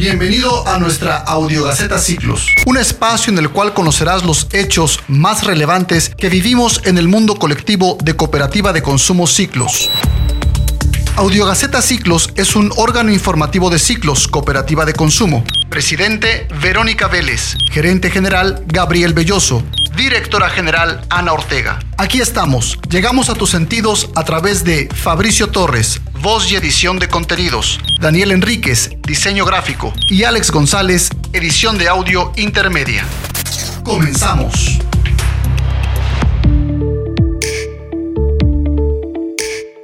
Bienvenido a nuestra Audiogaceta Ciclos, un espacio en el cual conocerás los hechos más relevantes que vivimos en el mundo colectivo de Cooperativa de Consumo Ciclos. Audiogaceta Ciclos es un órgano informativo de Ciclos, Cooperativa de Consumo. Presidente Verónica Vélez, gerente general Gabriel Belloso, directora general Ana Ortega. Aquí estamos, llegamos a tus sentidos a través de Fabricio Torres, voz y edición de contenidos, Daniel Enríquez, diseño gráfico y Alex González, edición de audio intermedia. Comenzamos.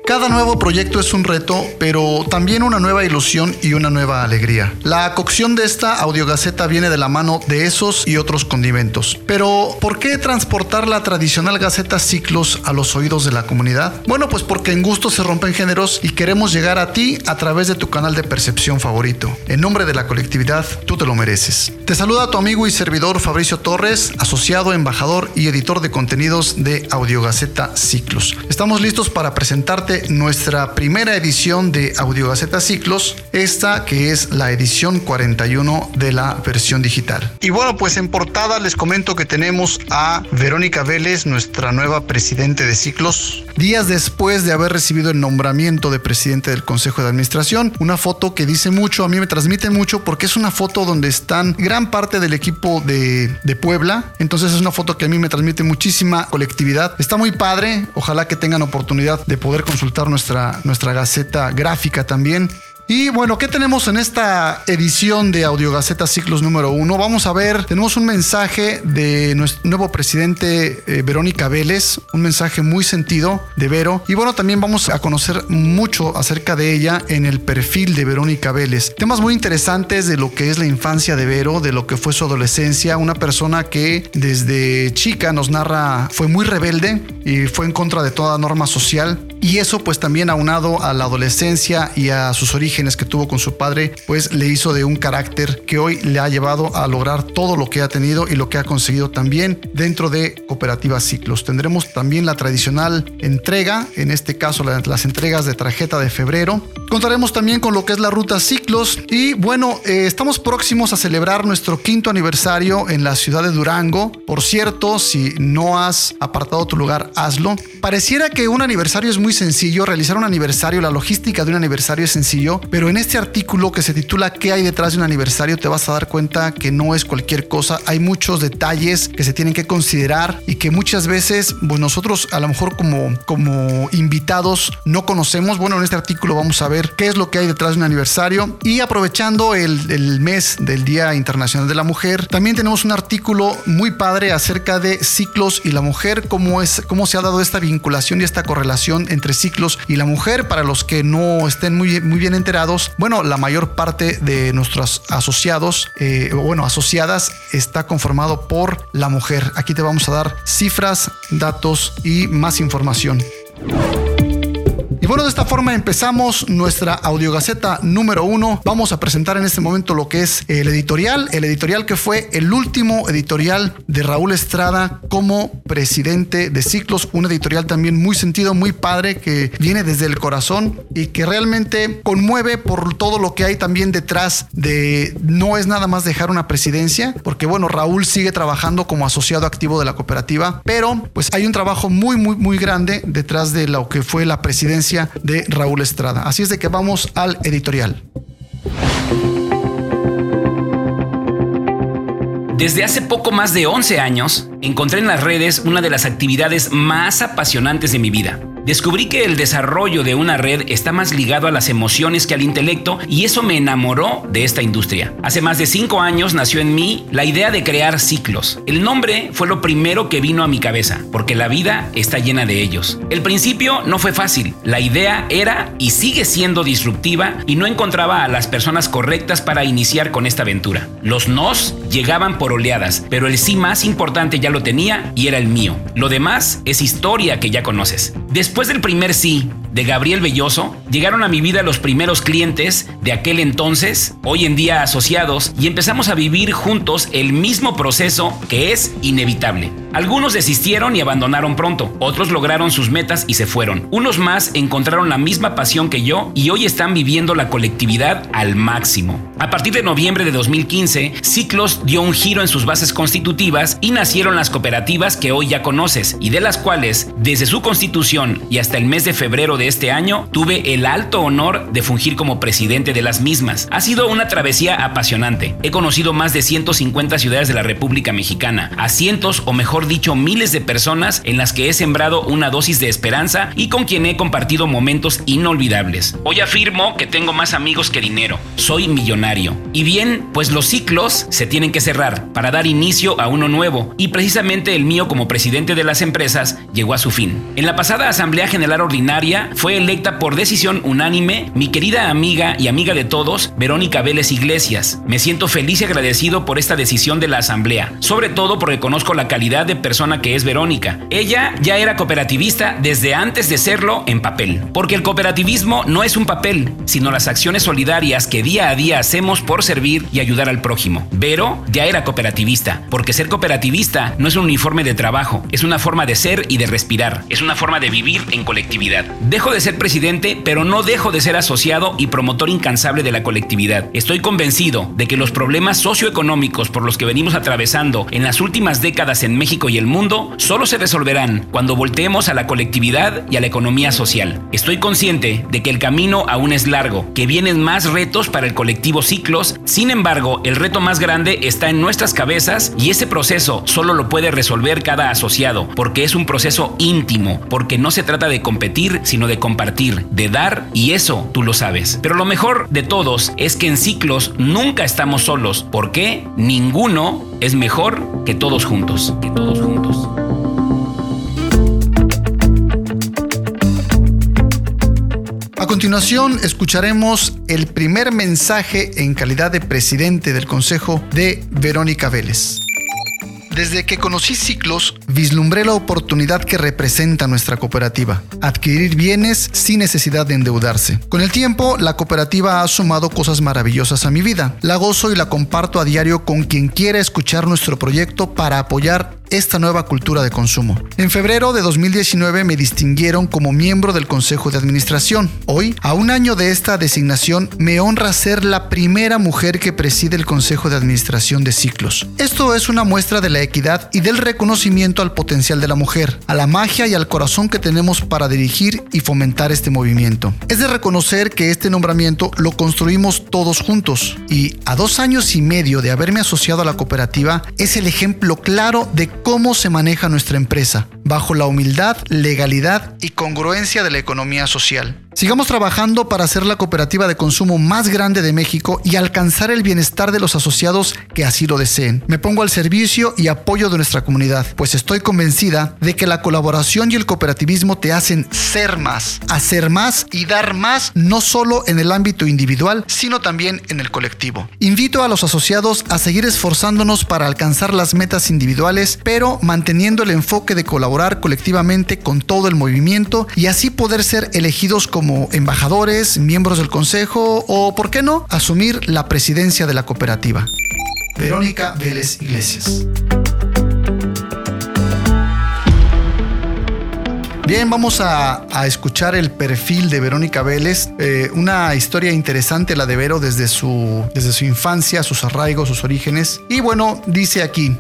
Cada nuevo proyecto es un reto, pero también una nueva ilusión y una nueva alegría. La cocción de esta audiogaceta viene de la mano de esos y otros condimentos. Pero, ¿por qué transportar la tradicional gaceta Ciclos a los oídos de la comunidad? Bueno, pues porque en gusto se rompen géneros y queremos llegar a ti a través de tu canal de percepción favorito. En nombre de la colectividad, tú te lo mereces. Te saluda tu amigo y servidor Fabricio Torres, asociado, embajador y editor de contenidos de Audiogaceta Ciclos. Estamos listos para presentarte nuestra primera edición de Audiogaceta Ciclos, esta que es la edición 41 de la versión digital. Y bueno, pues en portada les comento que tenemos a Verónica Vélez, nuestra nueva presidente de Ciclos, días después de haber recibido el nombramiento de presidente del Consejo de Administración, una foto que dice mucho, a mí me transmite mucho porque es una foto donde están gran parte del equipo de, Puebla, entonces es una foto que a mí me transmite muchísima colectividad, está muy padre, ojalá que tengan oportunidad de poder consultar nuestra, nuestra gaceta gráfica también. Y bueno, ¿qué tenemos en esta edición de Audiogaceta Ciclos número uno? Vamos a ver, tenemos un mensaje de nuestro nuevo presidente eh, Verónica Vélez, un mensaje muy sentido de Vero. Y bueno, también vamos a conocer mucho acerca de ella en el perfil de Verónica Vélez. Temas muy interesantes de lo que es la infancia de Vero, de lo que fue su adolescencia, una persona que desde chica nos narra, fue muy rebelde y fue en contra de toda norma social. Y eso pues también aunado a la adolescencia y a sus orígenes que tuvo con su padre, pues le hizo de un carácter que hoy le ha llevado a lograr todo lo que ha tenido y lo que ha conseguido también dentro de Cooperativa Ciclos. Tendremos también la tradicional entrega, en este caso las entregas de tarjeta de febrero. Contaremos también con lo que es la ruta Ciclos y bueno, eh, estamos próximos a celebrar nuestro quinto aniversario en la ciudad de Durango. Por cierto, si no has apartado tu lugar, hazlo. Pareciera que un aniversario es muy sencillo, realizar un aniversario, la logística de un aniversario es sencillo, pero en este artículo que se titula ¿Qué hay detrás de un aniversario? te vas a dar cuenta que no es cualquier cosa. Hay muchos detalles que se tienen que considerar y que muchas veces pues nosotros a lo mejor como, como invitados no conocemos. Bueno, en este artículo vamos a ver qué es lo que hay detrás de un aniversario. Y aprovechando el, el mes del Día Internacional de la Mujer, también tenemos un artículo muy padre acerca de ciclos y la mujer, cómo, es, cómo se ha dado esta vinculación y esta correlación entre ciclos y la mujer. Para los que no estén muy, muy bien enterados, bueno, la mayor parte de nuestros asociados, eh, bueno, asociadas, está conformado por la mujer. Aquí te vamos a dar cifras, datos y más información. Y bueno, de esta forma empezamos nuestra audiogaceta número uno. Vamos a presentar en este momento lo que es el editorial, el editorial que fue el último editorial de Raúl Estrada como presidente de Ciclos, un editorial también muy sentido, muy padre, que viene desde el corazón y que realmente conmueve por todo lo que hay también detrás de no es nada más dejar una presidencia, porque bueno, Raúl sigue trabajando como asociado activo de la cooperativa, pero pues hay un trabajo muy, muy, muy grande detrás de lo que fue la presidencia de Raúl Estrada. Así es de que vamos al editorial. Desde hace poco más de 11 años, encontré en las redes una de las actividades más apasionantes de mi vida Descubrí que el desarrollo de una red está más ligado a las emociones que al intelecto y eso me enamoró de esta industria. Hace más de cinco años nació en mí la idea de crear ciclos. El nombre fue lo primero que vino a mi cabeza, porque la vida está llena de ellos. El principio no fue fácil. La idea era y sigue siendo disruptiva y no encontraba a las personas correctas para iniciar con esta aventura. Los nos llegaban por oleadas, pero el sí más importante ya lo tenía y era el mío. Lo demás es historia que ya conoces. Después del primer sí, de Gabriel Belloso, llegaron a mi vida los primeros clientes de aquel entonces, hoy en día asociados, y empezamos a vivir juntos el mismo proceso que es inevitable. Algunos desistieron y abandonaron pronto, otros lograron sus metas y se fueron. Unos más encontraron la misma pasión que yo y hoy están viviendo la colectividad al máximo. A partir de noviembre de 2015, Ciclos dio un giro en sus bases constitutivas y nacieron las cooperativas que hoy ya conoces y de las cuales, desde su constitución y hasta el mes de febrero de este año, tuve el alto honor de fungir como presidente de las mismas. Ha sido una travesía apasionante. He conocido más de 150 ciudades de la República Mexicana, a cientos o mejor dicho miles de personas en las que he sembrado una dosis de esperanza y con quien he compartido momentos inolvidables. Hoy afirmo que tengo más amigos que dinero. Soy millonario. Y bien, pues los ciclos se tienen que cerrar para dar inicio a uno nuevo y precisamente el mío como presidente de las empresas llegó a su fin. En la pasada Asamblea General Ordinaria fue electa por decisión unánime mi querida amiga y amiga de todos, Verónica Vélez Iglesias. Me siento feliz y agradecido por esta decisión de la Asamblea, sobre todo porque conozco la calidad de persona que es Verónica. Ella ya era cooperativista desde antes de serlo en papel, porque el cooperativismo no es un papel, sino las acciones solidarias que día a día hacemos por servir y ayudar al prójimo. Vero ya era cooperativista, porque ser cooperativista no es un uniforme de trabajo, es una forma de ser y de respirar, es una forma de vivir en colectividad. Dejo de ser presidente, pero no dejo de ser asociado y promotor incansable de la colectividad. Estoy convencido de que los problemas socioeconómicos por los que venimos atravesando en las últimas décadas en México y el mundo solo se resolverán cuando volteemos a la colectividad y a la economía social. Estoy consciente de que el camino aún es largo, que vienen más retos para el colectivo Ciclos, sin embargo, el reto más grande está en nuestras cabezas y ese proceso solo lo puede resolver cada asociado, porque es un proceso íntimo, porque no se trata de competir, sino de compartir, de dar, y eso tú lo sabes. Pero lo mejor de todos es que en Ciclos nunca estamos solos, porque ninguno es mejor que todos juntos. A continuación escucharemos el primer mensaje en calidad de presidente del Consejo de Verónica Vélez. Desde que conocí Ciclos, vislumbré la oportunidad que representa nuestra cooperativa, adquirir bienes sin necesidad de endeudarse. Con el tiempo, la cooperativa ha sumado cosas maravillosas a mi vida. La gozo y la comparto a diario con quien quiera escuchar nuestro proyecto para apoyar esta nueva cultura de consumo. En febrero de 2019 me distinguieron como miembro del Consejo de Administración. Hoy, a un año de esta designación, me honra ser la primera mujer que preside el Consejo de Administración de Ciclos. Esto es una muestra de la equidad y del reconocimiento al potencial de la mujer, a la magia y al corazón que tenemos para dirigir y fomentar este movimiento. Es de reconocer que este nombramiento lo construimos todos juntos y a dos años y medio de haberme asociado a la cooperativa es el ejemplo claro de cómo se maneja nuestra empresa, bajo la humildad, legalidad y congruencia de la economía social. Sigamos trabajando para ser la cooperativa de consumo más grande de México y alcanzar el bienestar de los asociados que así lo deseen. Me pongo al servicio y apoyo de nuestra comunidad, pues estoy convencida de que la colaboración y el cooperativismo te hacen ser más, hacer más y dar más, no solo en el ámbito individual, sino también en el colectivo. Invito a los asociados a seguir esforzándonos para alcanzar las metas individuales, pero manteniendo el enfoque de colectivamente con todo el movimiento y así poder ser elegidos como como embajadores, miembros del consejo o, por qué no, asumir la presidencia de la cooperativa. Verónica Vélez Iglesias. Bien, vamos a, escuchar el perfil de Verónica Vélez, eh, una historia interesante la de Vero desde su, desde su infancia, sus arraigos, sus orígenes. Y bueno, dice aquí,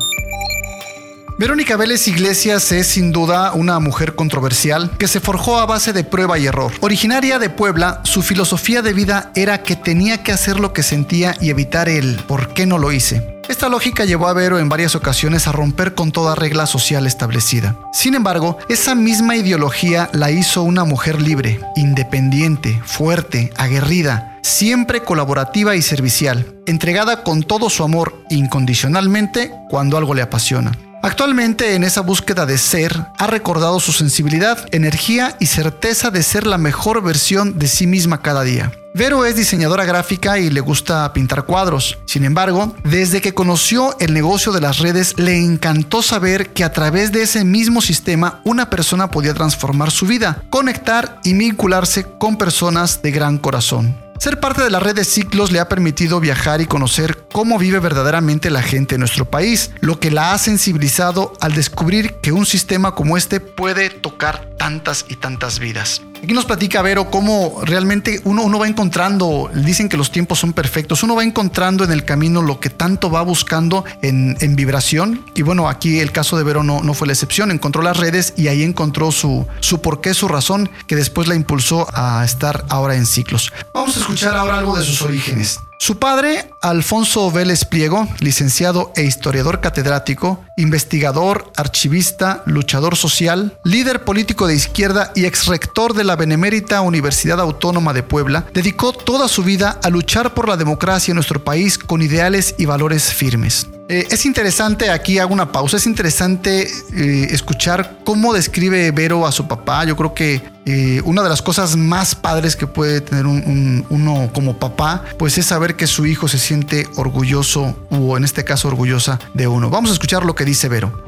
Verónica Vélez Iglesias es sin duda una mujer controversial que se forjó a base de prueba y error. Originaria de Puebla, su filosofía de vida era que tenía que hacer lo que sentía y evitar el ¿por qué no lo hice? Esta lógica llevó a Vero en varias ocasiones a romper con toda regla social establecida. Sin embargo, esa misma ideología la hizo una mujer libre, independiente, fuerte, aguerrida, siempre colaborativa y servicial, entregada con todo su amor incondicionalmente cuando algo le apasiona. Actualmente en esa búsqueda de ser, ha recordado su sensibilidad, energía y certeza de ser la mejor versión de sí misma cada día. Vero es diseñadora gráfica y le gusta pintar cuadros. Sin embargo, desde que conoció el negocio de las redes, le encantó saber que a través de ese mismo sistema una persona podía transformar su vida, conectar y vincularse con personas de gran corazón. Ser parte de la red de ciclos le ha permitido viajar y conocer cómo vive verdaderamente la gente en nuestro país, lo que la ha sensibilizado al descubrir que un sistema como este puede tocar tantas y tantas vidas. Aquí nos platica Vero cómo realmente uno, uno va encontrando, dicen que los tiempos son perfectos, uno va encontrando en el camino lo que tanto va buscando en, vibración. Y bueno, aquí el caso de Vero no, no fue la excepción, encontró las redes y ahí encontró su, su porqué, su razón, que después la impulsó a estar ahora en ciclos. Vamos a escuchar ahora algo de sus orígenes. Su padre, Alfonso Vélez Pliego, licenciado e historiador catedrático, investigador, archivista, luchador social, líder político de izquierda y ex rector de la Benemérita Universidad Autónoma de Puebla, dedicó toda su vida a luchar por la democracia en nuestro país con ideales y valores firmes. Eh, es interesante, aquí hago una pausa, es interesante eh, escuchar cómo describe Vero a su papá. Yo creo que eh, una de las cosas más padres que puede tener uno como papá, pues es saber que su hijo se siente orgulloso o en este caso orgullosa de uno. Vamos a escuchar lo que dice Vero.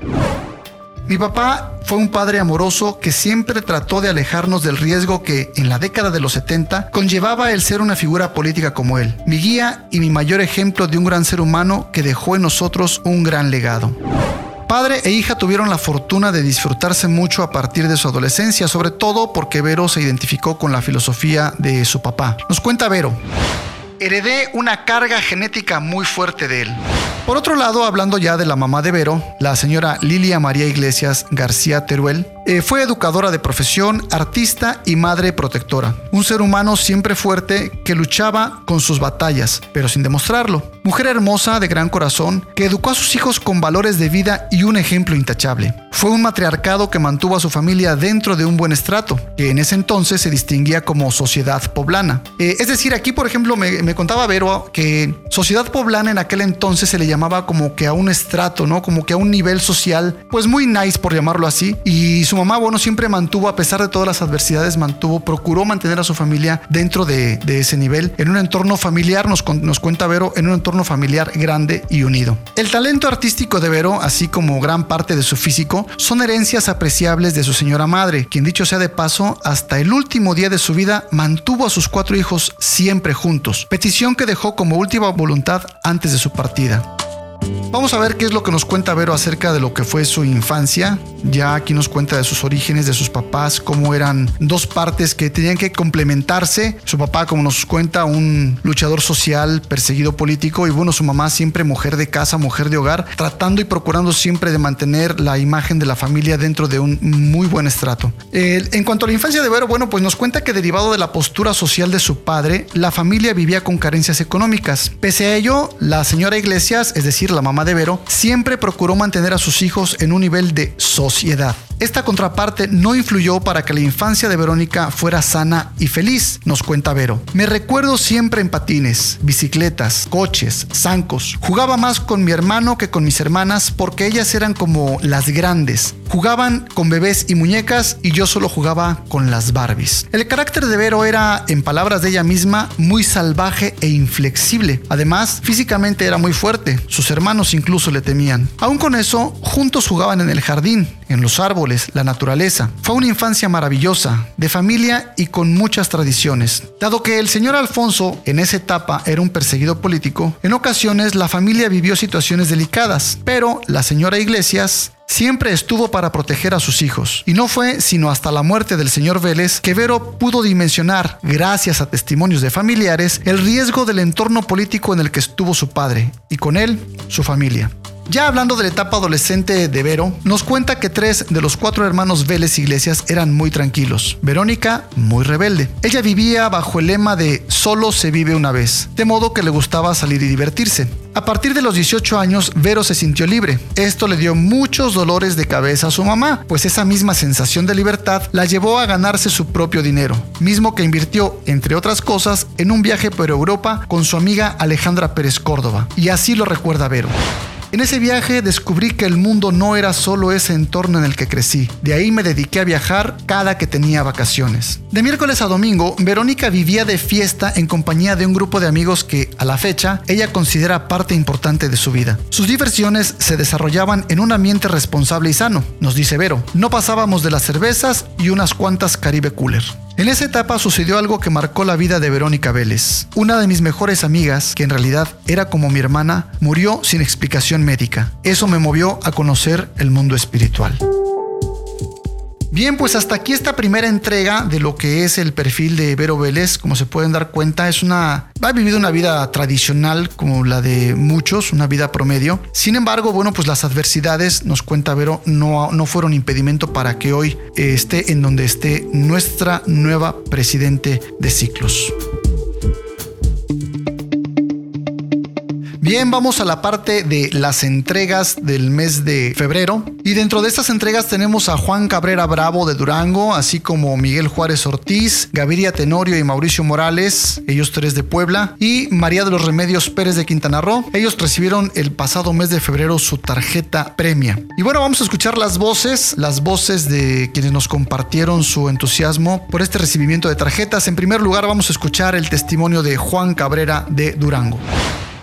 Mi papá fue un padre amoroso que siempre trató de alejarnos del riesgo que, en la década de los 70, conllevaba el ser una figura política como él, mi guía y mi mayor ejemplo de un gran ser humano que dejó en nosotros un gran legado. Padre e hija tuvieron la fortuna de disfrutarse mucho a partir de su adolescencia, sobre todo porque Vero se identificó con la filosofía de su papá. Nos cuenta Vero. Heredé una carga genética muy fuerte de él. Por otro lado, hablando ya de la mamá de Vero, la señora Lilia María Iglesias García Teruel, eh, fue educadora de profesión, artista y madre protectora. Un ser humano siempre fuerte que luchaba con sus batallas, pero sin demostrarlo. Mujer hermosa de gran corazón que educó a sus hijos con valores de vida y un ejemplo intachable. Fue un matriarcado que mantuvo a su familia dentro de un buen estrato, que en ese entonces se distinguía como sociedad poblana. Eh, es decir, aquí por ejemplo me, me contaba Vero que sociedad poblana en aquel entonces se le llamaba como que a un estrato, ¿no? Como que a un nivel social, pues muy nice por llamarlo así. Y su mamá, bueno, siempre mantuvo, a pesar de todas las adversidades, mantuvo, procuró mantener a su familia dentro de, ese nivel, en un entorno familiar, nos, nos cuenta Vero, en un entorno familiar grande y unido. El talento artístico de Vero, así como gran parte de su físico, son herencias apreciables de su señora madre, quien dicho sea de paso, hasta el último día de su vida mantuvo a sus cuatro hijos siempre juntos, petición que dejó como última voluntad antes de su partida. Vamos a ver qué es lo que nos cuenta Vero acerca de lo que fue su infancia. Ya aquí nos cuenta de sus orígenes, de sus papás, cómo eran dos partes que tenían que complementarse. Su papá, como nos cuenta, un luchador social, perseguido político, y bueno, su mamá siempre mujer de casa, mujer de hogar, tratando y procurando siempre de mantener la imagen de la familia dentro de un muy buen estrato. en cuanto a la infancia de Vero, bueno, pues nos cuenta que derivado de la postura social de su padre, la familia vivía con carencias económicas. Pese a ello, la señora Iglesias, es decir, la mamá de Vero, siempre procuró mantener a sus hijos en un nivel de sociedad. Esta contraparte no influyó para que la infancia de Verónica fuera sana y feliz, nos cuenta Vero. Me recuerdo siempre en patines, bicicletas, coches, zancos. Jugaba más con mi hermano que con mis hermanas porque ellas eran como las grandes. Jugaban con bebés y muñecas y yo solo jugaba con las Barbies. El carácter de Vero era, en palabras de ella misma, muy salvaje e inflexible. Además, físicamente era muy fuerte. Sus hermanos incluso le temían. Aún con eso, juntos jugaban en el jardín, en los árboles, la naturaleza. Fue una infancia maravillosa, de familia y con muchas tradiciones. Dado que el señor Alfonso en esa etapa era un perseguido político, en ocasiones la familia vivió situaciones delicadas, pero la señora Iglesias siempre estuvo para proteger a sus hijos. Y no fue sino hasta la muerte del señor Vélez que Vero pudo dimensionar, gracias a testimonios de familiares, el riesgo del entorno político en el que estuvo su padre y con él su familia. Ya hablando de la etapa adolescente de Vero, nos cuenta que tres de los cuatro hermanos Vélez Iglesias eran muy tranquilos. Verónica, muy rebelde. Ella vivía bajo el lema de solo se vive una vez, de modo que le gustaba salir y divertirse. A partir de los 18 años, Vero se sintió libre. Esto le dio muchos dolores de cabeza a su mamá, pues esa misma sensación de libertad la llevó a ganarse su propio dinero, mismo que invirtió, entre otras cosas, en un viaje por Europa con su amiga Alejandra Pérez Córdoba. Y así lo recuerda Vero. En ese viaje descubrí que el mundo no era solo ese entorno en el que crecí. De ahí me dediqué a viajar cada que tenía vacaciones. De miércoles a domingo, Verónica vivía de fiesta en compañía de un grupo de amigos que, a la fecha, ella considera parte importante de su vida. Sus diversiones se desarrollaban en un ambiente responsable y sano, nos dice Vero. No pasábamos de las cervezas y unas cuantas Caribe Cooler. En esa etapa sucedió algo que marcó la vida de Verónica Vélez. Una de mis mejores amigas, que en realidad era como mi hermana, murió sin explicación médica. Eso me movió a conocer el mundo espiritual. Bien, pues hasta aquí esta primera entrega de lo que es el perfil de Vero Vélez. Como se pueden dar cuenta, es una. Ha vivido una vida tradicional como la de muchos, una vida promedio. Sin embargo, bueno, pues las adversidades, nos cuenta Vero, no, no fueron impedimento para que hoy eh, esté en donde esté nuestra nueva presidente de ciclos. Bien, vamos a la parte de las entregas del mes de febrero. Y dentro de estas entregas tenemos a Juan Cabrera Bravo de Durango, así como Miguel Juárez Ortiz, Gaviria Tenorio y Mauricio Morales, ellos tres de Puebla, y María de los Remedios Pérez de Quintana Roo. Ellos recibieron el pasado mes de febrero su tarjeta premia. Y bueno, vamos a escuchar las voces, las voces de quienes nos compartieron su entusiasmo por este recibimiento de tarjetas. En primer lugar, vamos a escuchar el testimonio de Juan Cabrera de Durango.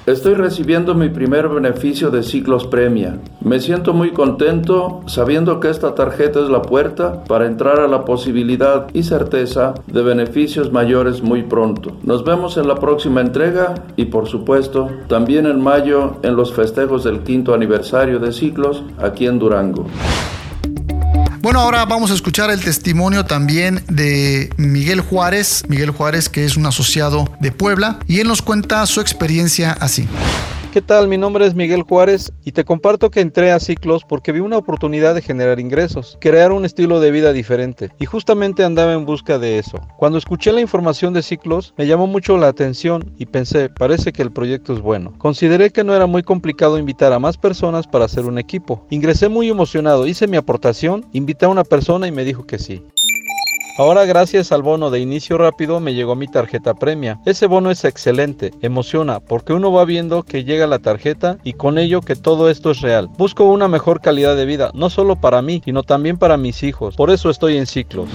Estoy recibiendo mi primer beneficio de Ciclos Premia. Me siento muy contento sabiendo que esta tarjeta es la puerta para entrar a la posibilidad y certeza de beneficios mayores muy pronto. Nos vemos en la próxima entrega y por supuesto también en mayo en los festejos del quinto aniversario de Ciclos aquí en Durango. Bueno, ahora vamos a escuchar el testimonio también de Miguel Juárez, Miguel Juárez que es un asociado de Puebla, y él nos cuenta su experiencia así. ¿Qué tal? Mi nombre es Miguel Juárez y te comparto que entré a Ciclos porque vi una oportunidad de generar ingresos, crear un estilo de vida diferente y justamente andaba en busca de eso. Cuando escuché la información de Ciclos me llamó mucho la atención y pensé, parece que el proyecto es bueno. Consideré que no era muy complicado invitar a más personas para hacer un equipo. Ingresé muy emocionado, hice mi aportación, invité a una persona y me dijo que sí. Ahora gracias al bono de inicio rápido me llegó mi tarjeta premia. Ese bono es excelente, emociona porque uno va viendo que llega la tarjeta y con ello que todo esto es real. Busco una mejor calidad de vida, no solo para mí, sino también para mis hijos. Por eso estoy en ciclos.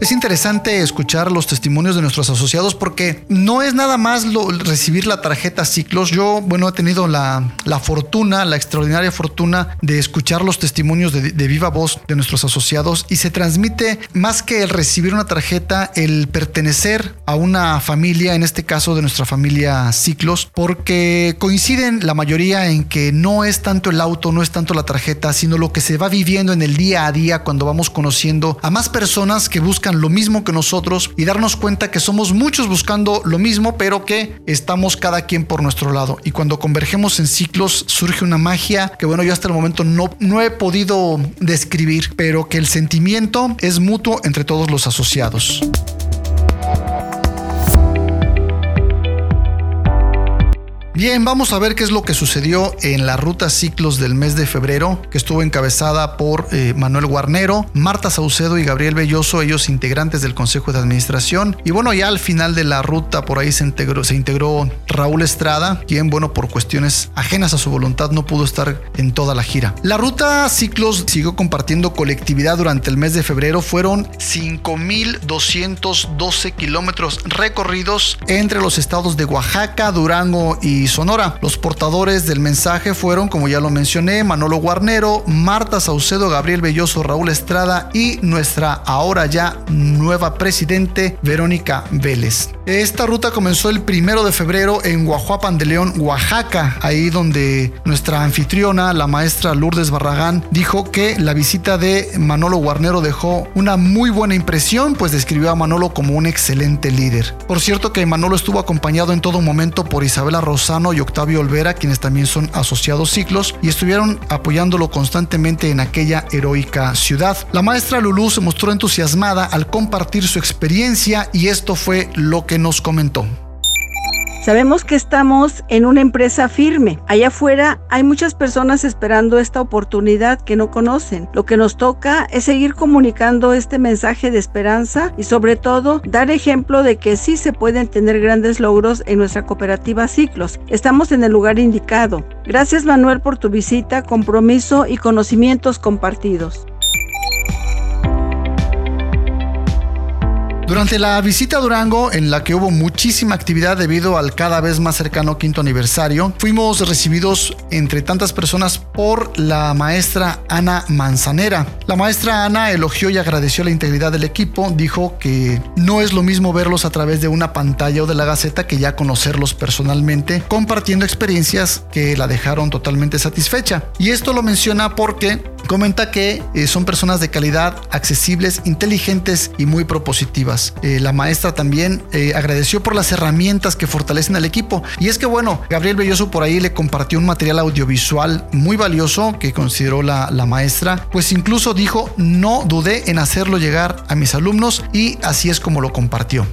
Es interesante escuchar los testimonios de nuestros asociados porque no es nada más recibir la tarjeta ciclos. Yo, bueno, he tenido la, fortuna, la extraordinaria fortuna de escuchar los testimonios de, de, viva voz de nuestros asociados y se transmite más que el recibir una tarjeta, el pertenecer a una familia, en este caso de nuestra familia ciclos, porque coinciden la mayoría en que no es tanto el auto, no es tanto la tarjeta, sino lo que se va viviendo en el día a día cuando vamos conociendo a más personas que buscan lo mismo que nosotros y darnos cuenta que somos muchos buscando lo mismo, pero que estamos cada quien por nuestro lado. Y cuando convergemos en ciclos surge una magia que bueno, yo hasta el momento no, no he podido describir, pero que el sentimiento es mutuo entre todos los asociados. Bien, vamos a ver qué es lo que sucedió en la ruta ciclos del mes de febrero, que estuvo encabezada por eh, Manuel Guarnero, Marta Saucedo y Gabriel Belloso, ellos integrantes del Consejo de Administración. Y bueno, ya al final de la ruta por ahí se integró, se integró Raúl Estrada, quien, bueno, por cuestiones ajenas a su voluntad no pudo estar en toda la gira. La ruta ciclos siguió compartiendo colectividad durante el mes de febrero. Fueron 5.212 kilómetros recorridos entre los estados de Oaxaca, Durango y Sonora. Los portadores del mensaje fueron, como ya lo mencioné, Manolo Guarnero, Marta Saucedo, Gabriel Belloso, Raúl Estrada y nuestra ahora ya nueva presidente Verónica Vélez. Esta ruta comenzó el primero de febrero en Guajuapan de León, Oaxaca, ahí donde nuestra anfitriona, la maestra Lourdes Barragán, dijo que la visita de Manolo Guarnero dejó una muy buena impresión, pues describió a Manolo como un excelente líder. Por cierto que Manolo estuvo acompañado en todo momento por Isabela Rosano, y Octavio Olvera, quienes también son asociados ciclos, y estuvieron apoyándolo constantemente en aquella heroica ciudad. La maestra Lulú se mostró entusiasmada al compartir su experiencia y esto fue lo que nos comentó. Sabemos que estamos en una empresa firme. Allá afuera hay muchas personas esperando esta oportunidad que no conocen. Lo que nos toca es seguir comunicando este mensaje de esperanza y sobre todo dar ejemplo de que sí se pueden tener grandes logros en nuestra cooperativa Ciclos. Estamos en el lugar indicado. Gracias Manuel por tu visita, compromiso y conocimientos compartidos. Durante la visita a Durango, en la que hubo muchísima actividad debido al cada vez más cercano quinto aniversario, fuimos recibidos entre tantas personas por la maestra Ana Manzanera. La maestra Ana elogió y agradeció la integridad del equipo, dijo que no es lo mismo verlos a través de una pantalla o de la gaceta que ya conocerlos personalmente, compartiendo experiencias que la dejaron totalmente satisfecha. Y esto lo menciona porque comenta que eh, son personas de calidad, accesibles, inteligentes y muy propositivas. Eh, la maestra también eh, agradeció por las herramientas que fortalecen al equipo. Y es que bueno, Gabriel Belloso por ahí le compartió un material audiovisual muy valioso que consideró la, la maestra, pues incluso dijo, no dudé en hacerlo llegar a mis alumnos y así es como lo compartió.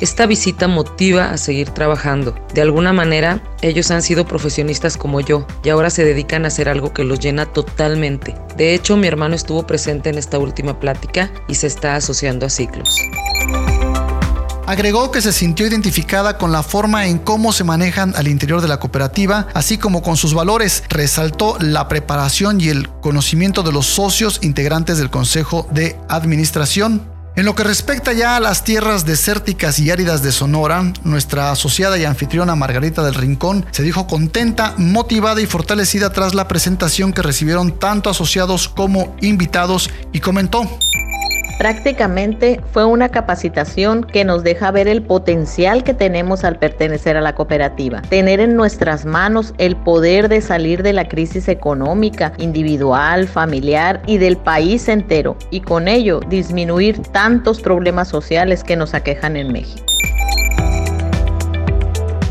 Esta visita motiva a seguir trabajando. De alguna manera, ellos han sido profesionistas como yo y ahora se dedican a hacer algo que los llena totalmente. De hecho, mi hermano estuvo presente en esta última plática y se está asociando a ciclos. Agregó que se sintió identificada con la forma en cómo se manejan al interior de la cooperativa, así como con sus valores. Resaltó la preparación y el conocimiento de los socios integrantes del Consejo de Administración. En lo que respecta ya a las tierras desérticas y áridas de Sonora, nuestra asociada y anfitriona Margarita del Rincón se dijo contenta, motivada y fortalecida tras la presentación que recibieron tanto asociados como invitados y comentó. Prácticamente fue una capacitación que nos deja ver el potencial que tenemos al pertenecer a la cooperativa, tener en nuestras manos el poder de salir de la crisis económica, individual, familiar y del país entero, y con ello disminuir tantos problemas sociales que nos aquejan en México.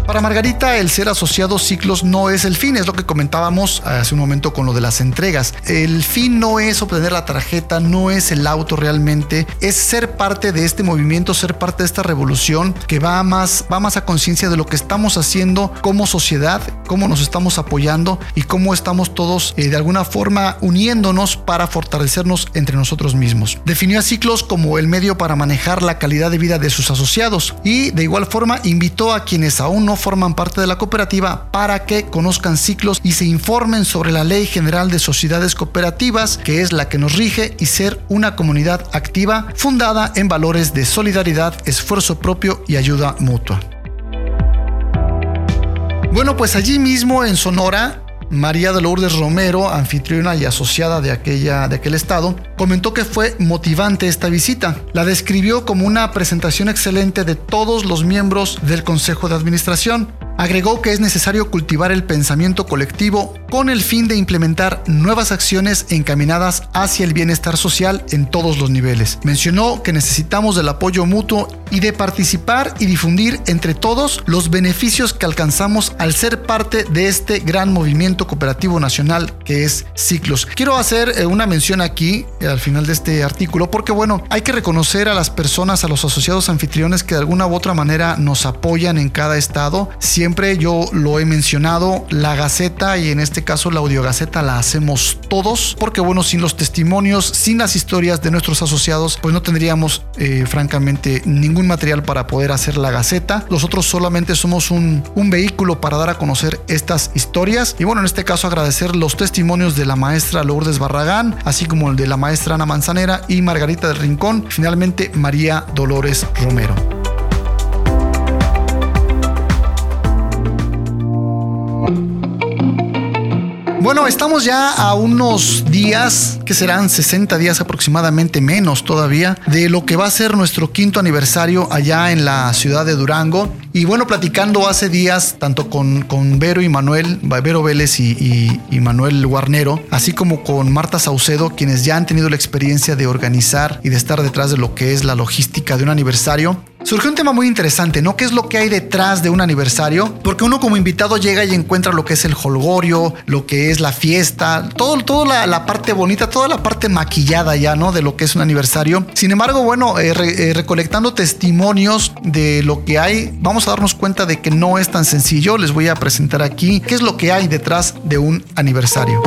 Para Margarita, el ser asociado ciclos no es el fin, es lo que comentábamos hace un momento con lo de las entregas. El fin no es obtener la tarjeta, no es el auto realmente, es ser parte de este movimiento, ser parte de esta revolución que va más, va más a conciencia de lo que estamos haciendo como sociedad, cómo nos estamos apoyando y cómo estamos todos eh, de alguna forma uniéndonos para fortalecernos entre nosotros mismos. Definió a ciclos como el medio para manejar la calidad de vida de sus asociados y de igual forma invitó a quienes aún no forman parte de la cooperativa para que conozcan ciclos y se informen sobre la Ley General de Sociedades Cooperativas, que es la que nos rige, y ser una comunidad activa fundada en valores de solidaridad, esfuerzo propio y ayuda mutua. Bueno, pues allí mismo en Sonora María de Lourdes Romero, anfitriona y asociada de, aquella, de aquel estado, comentó que fue motivante esta visita. La describió como una presentación excelente de todos los miembros del Consejo de Administración. Agregó que es necesario cultivar el pensamiento colectivo con el fin de implementar nuevas acciones encaminadas hacia el bienestar social en todos los niveles. Mencionó que necesitamos del apoyo mutuo y de participar y difundir entre todos los beneficios que alcanzamos al ser parte de este gran movimiento cooperativo nacional que es Ciclos. Quiero hacer eh, una mención aquí eh, al final de este artículo porque bueno, hay que reconocer a las personas, a los asociados anfitriones que de alguna u otra manera nos apoyan en cada estado yo lo he mencionado, la Gaceta y en este caso la Audiogaceta la hacemos todos, porque bueno, sin los testimonios, sin las historias de nuestros asociados, pues no tendríamos eh, francamente ningún material para poder hacer la Gaceta. Nosotros solamente somos un, un vehículo para dar a conocer estas historias. Y bueno, en este caso agradecer los testimonios de la maestra Lourdes Barragán, así como el de la maestra Ana Manzanera y Margarita del Rincón, finalmente María Dolores Romero. Bueno, estamos ya a unos días, que serán 60 días aproximadamente menos todavía, de lo que va a ser nuestro quinto aniversario allá en la ciudad de Durango. Y bueno, platicando hace días, tanto con, con Vero y Manuel, Vero Vélez y, y Manuel Guarnero, así como con Marta Saucedo, quienes ya han tenido la experiencia de organizar y de estar detrás de lo que es la logística de un aniversario, surgió un tema muy interesante, ¿no? ¿Qué es lo que hay detrás de un aniversario? Porque uno como invitado llega y encuentra lo que es el holgorio, lo que es la fiesta, todo, toda la, parte bonita, toda la parte maquillada ya, ¿no? De lo que es un aniversario. Sin embargo, bueno, eh, eh, recolectando testimonios de lo que hay, vamos a darnos cuenta de que no es tan sencillo. Les voy a presentar aquí qué es lo que hay detrás de un aniversario.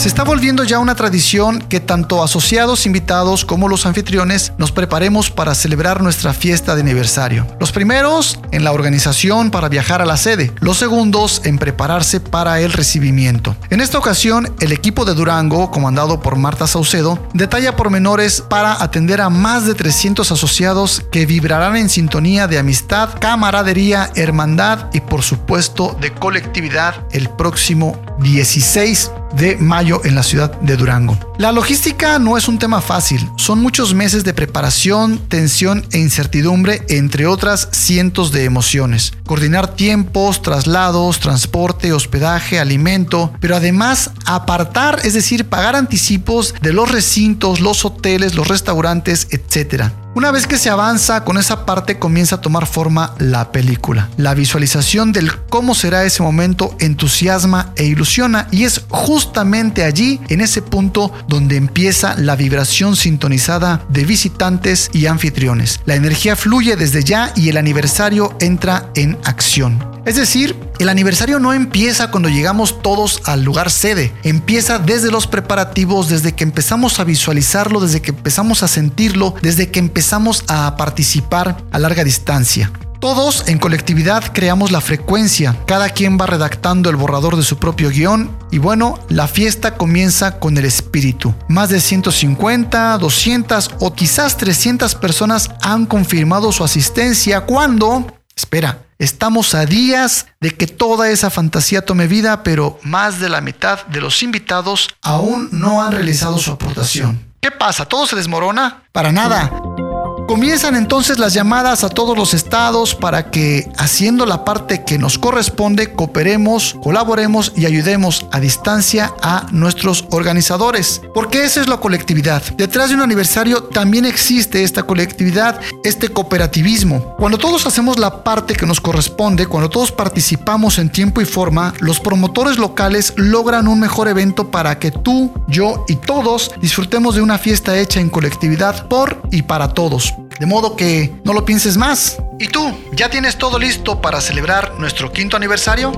Se está volviendo ya una tradición que tanto asociados, invitados como los anfitriones nos preparemos para celebrar nuestra fiesta de aniversario. Los primeros en la organización para viajar a la sede, los segundos en prepararse para el recibimiento. En esta ocasión, el equipo de Durango, comandado por Marta Saucedo, detalla pormenores para atender a más de 300 asociados que vibrarán en sintonía de amistad, camaradería, hermandad y por supuesto de colectividad el próximo 16 de mayo en la ciudad de Durango. La logística no es un tema fácil, son muchos meses de preparación, tensión e incertidumbre, entre otras cientos de emociones. Coordinar tiempos, traslados, transporte, hospedaje, alimento, pero además apartar, es decir, pagar anticipos de los recintos, los hoteles, los restaurantes, etc. Una vez que se avanza con esa parte comienza a tomar forma la película. La visualización del cómo será ese momento entusiasma e ilusiona y es justamente allí, en ese punto, donde empieza la vibración sintonizada de visitantes y anfitriones. La energía fluye desde ya y el aniversario entra en acción. Es decir, el aniversario no empieza cuando llegamos todos al lugar sede, empieza desde los preparativos, desde que empezamos a visualizarlo, desde que empezamos a sentirlo, desde que empezamos a participar a larga distancia. Todos en colectividad creamos la frecuencia, cada quien va redactando el borrador de su propio guion y bueno, la fiesta comienza con el espíritu. Más de 150, 200 o quizás 300 personas han confirmado su asistencia cuando... Espera, Estamos a días de que toda esa fantasía tome vida, pero más de la mitad de los invitados aún no han realizado su aportación. ¿Qué pasa? ¿Todo se desmorona? Para nada. Comienzan entonces las llamadas a todos los estados para que, haciendo la parte que nos corresponde, cooperemos, colaboremos y ayudemos a distancia a nuestros organizadores. Porque esa es la colectividad. Detrás de un aniversario también existe esta colectividad, este cooperativismo. Cuando todos hacemos la parte que nos corresponde, cuando todos participamos en tiempo y forma, los promotores locales logran un mejor evento para que tú, yo y todos disfrutemos de una fiesta hecha en colectividad por y para todos. De modo que no lo pienses más. ¿Y tú? ¿Ya tienes todo listo para celebrar nuestro quinto aniversario?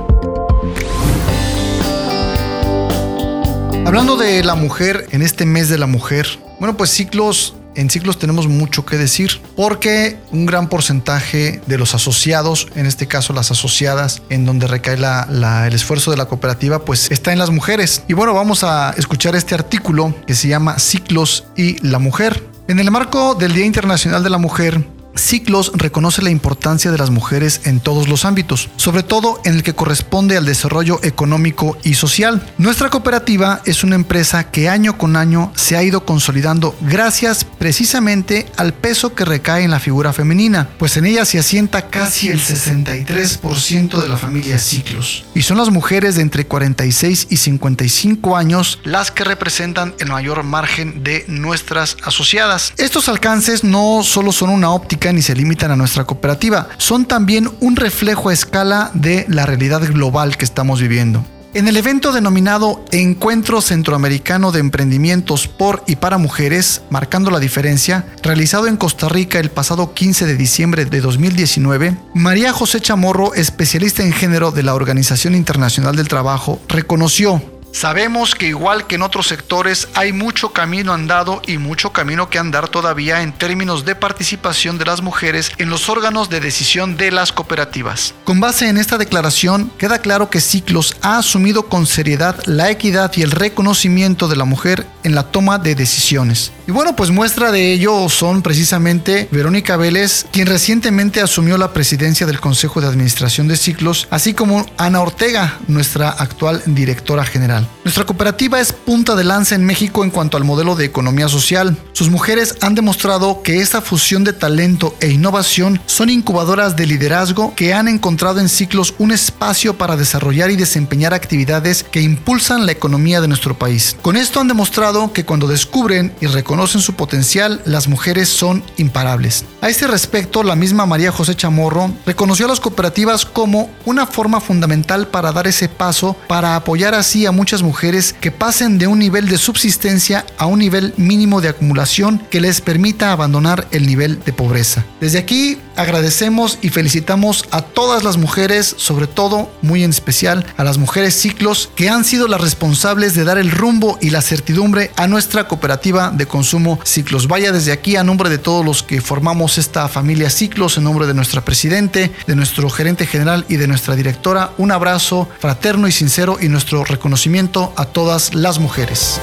Hablando de la mujer en este mes de la mujer, bueno, pues ciclos en ciclos tenemos mucho que decir porque un gran porcentaje de los asociados, en este caso las asociadas, en donde recae el esfuerzo de la cooperativa, pues está en las mujeres. Y bueno, vamos a escuchar este artículo que se llama Ciclos y la mujer. En el marco del Día Internacional de la Mujer, Ciclos reconoce la importancia de las mujeres en todos los ámbitos, sobre todo en el que corresponde al desarrollo económico y social. Nuestra cooperativa es una empresa que año con año se ha ido consolidando gracias precisamente al peso que recae en la figura femenina, pues en ella se asienta casi el 63% de la familia Ciclos. Y son las mujeres de entre 46 y 55 años las que representan el mayor margen de nuestras asociadas. Estos alcances no solo son una óptica ni se limitan a nuestra cooperativa, son también un reflejo a escala de la realidad global que estamos viviendo. En el evento denominado Encuentro Centroamericano de Emprendimientos por y para Mujeres, marcando la diferencia, realizado en Costa Rica el pasado 15 de diciembre de 2019, María José Chamorro, especialista en género de la Organización Internacional del Trabajo, reconoció Sabemos que igual que en otros sectores hay mucho camino andado y mucho camino que andar todavía en términos de participación de las mujeres en los órganos de decisión de las cooperativas. Con base en esta declaración, queda claro que Ciclos ha asumido con seriedad la equidad y el reconocimiento de la mujer en la toma de decisiones. Y bueno, pues muestra de ello son precisamente Verónica Vélez, quien recientemente asumió la presidencia del Consejo de Administración de Ciclos, así como Ana Ortega, nuestra actual directora general. on. Nuestra cooperativa es punta de lanza en México en cuanto al modelo de economía social. Sus mujeres han demostrado que esta fusión de talento e innovación son incubadoras de liderazgo que han encontrado en ciclos un espacio para desarrollar y desempeñar actividades que impulsan la economía de nuestro país. Con esto han demostrado que cuando descubren y reconocen su potencial, las mujeres son imparables. A este respecto, la misma María José Chamorro reconoció a las cooperativas como una forma fundamental para dar ese paso para apoyar así a muchas mujeres que pasen de un nivel de subsistencia a un nivel mínimo de acumulación que les permita abandonar el nivel de pobreza. Desde aquí agradecemos y felicitamos a todas las mujeres, sobre todo muy en especial a las mujeres ciclos que han sido las responsables de dar el rumbo y la certidumbre a nuestra cooperativa de consumo Ciclos. Vaya desde aquí a nombre de todos los que formamos esta familia Ciclos, en nombre de nuestra presidente, de nuestro gerente general y de nuestra directora, un abrazo fraterno y sincero y nuestro reconocimiento a todas las mujeres.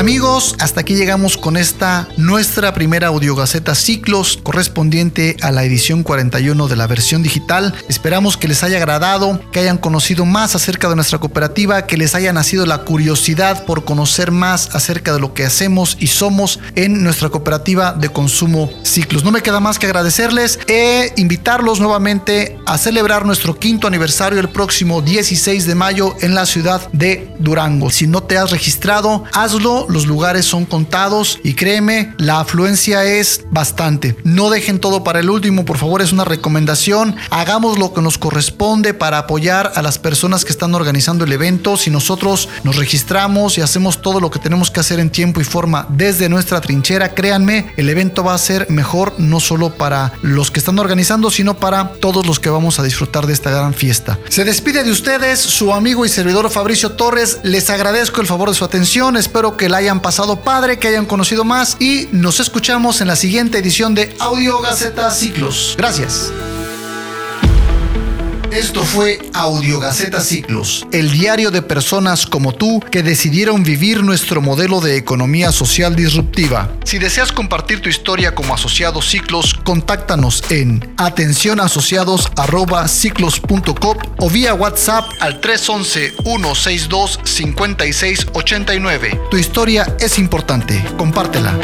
Amigos, hasta aquí llegamos con esta nuestra primera audiogaceta Ciclos correspondiente a la edición 41 de la versión digital. Esperamos que les haya agradado, que hayan conocido más acerca de nuestra cooperativa, que les haya nacido la curiosidad por conocer más acerca de lo que hacemos y somos en nuestra cooperativa de consumo Ciclos. No me queda más que agradecerles e invitarlos nuevamente a celebrar nuestro quinto aniversario el próximo 16 de mayo en la ciudad de Durango. Si no te has registrado, hazlo los lugares son contados y créeme, la afluencia es bastante. No dejen todo para el último, por favor, es una recomendación. Hagamos lo que nos corresponde para apoyar a las personas que están organizando el evento. Si nosotros nos registramos y hacemos todo lo que tenemos que hacer en tiempo y forma desde nuestra trinchera, créanme, el evento va a ser mejor no solo para los que están organizando, sino para todos los que vamos a disfrutar de esta gran fiesta. Se despide de ustedes su amigo y servidor Fabricio Torres. Les agradezco el favor de su atención. Espero que la hayan pasado padre, que hayan conocido más y nos escuchamos en la siguiente edición de Audio Gaceta Ciclos. Gracias. Esto fue Audio Gaceta Ciclos, el diario de personas como tú que decidieron vivir nuestro modelo de economía social disruptiva. Si deseas compartir tu historia como asociado Ciclos, contáctanos en atencionasociados@ciclos.com o vía WhatsApp al 311 162 5689. Tu historia es importante, compártela.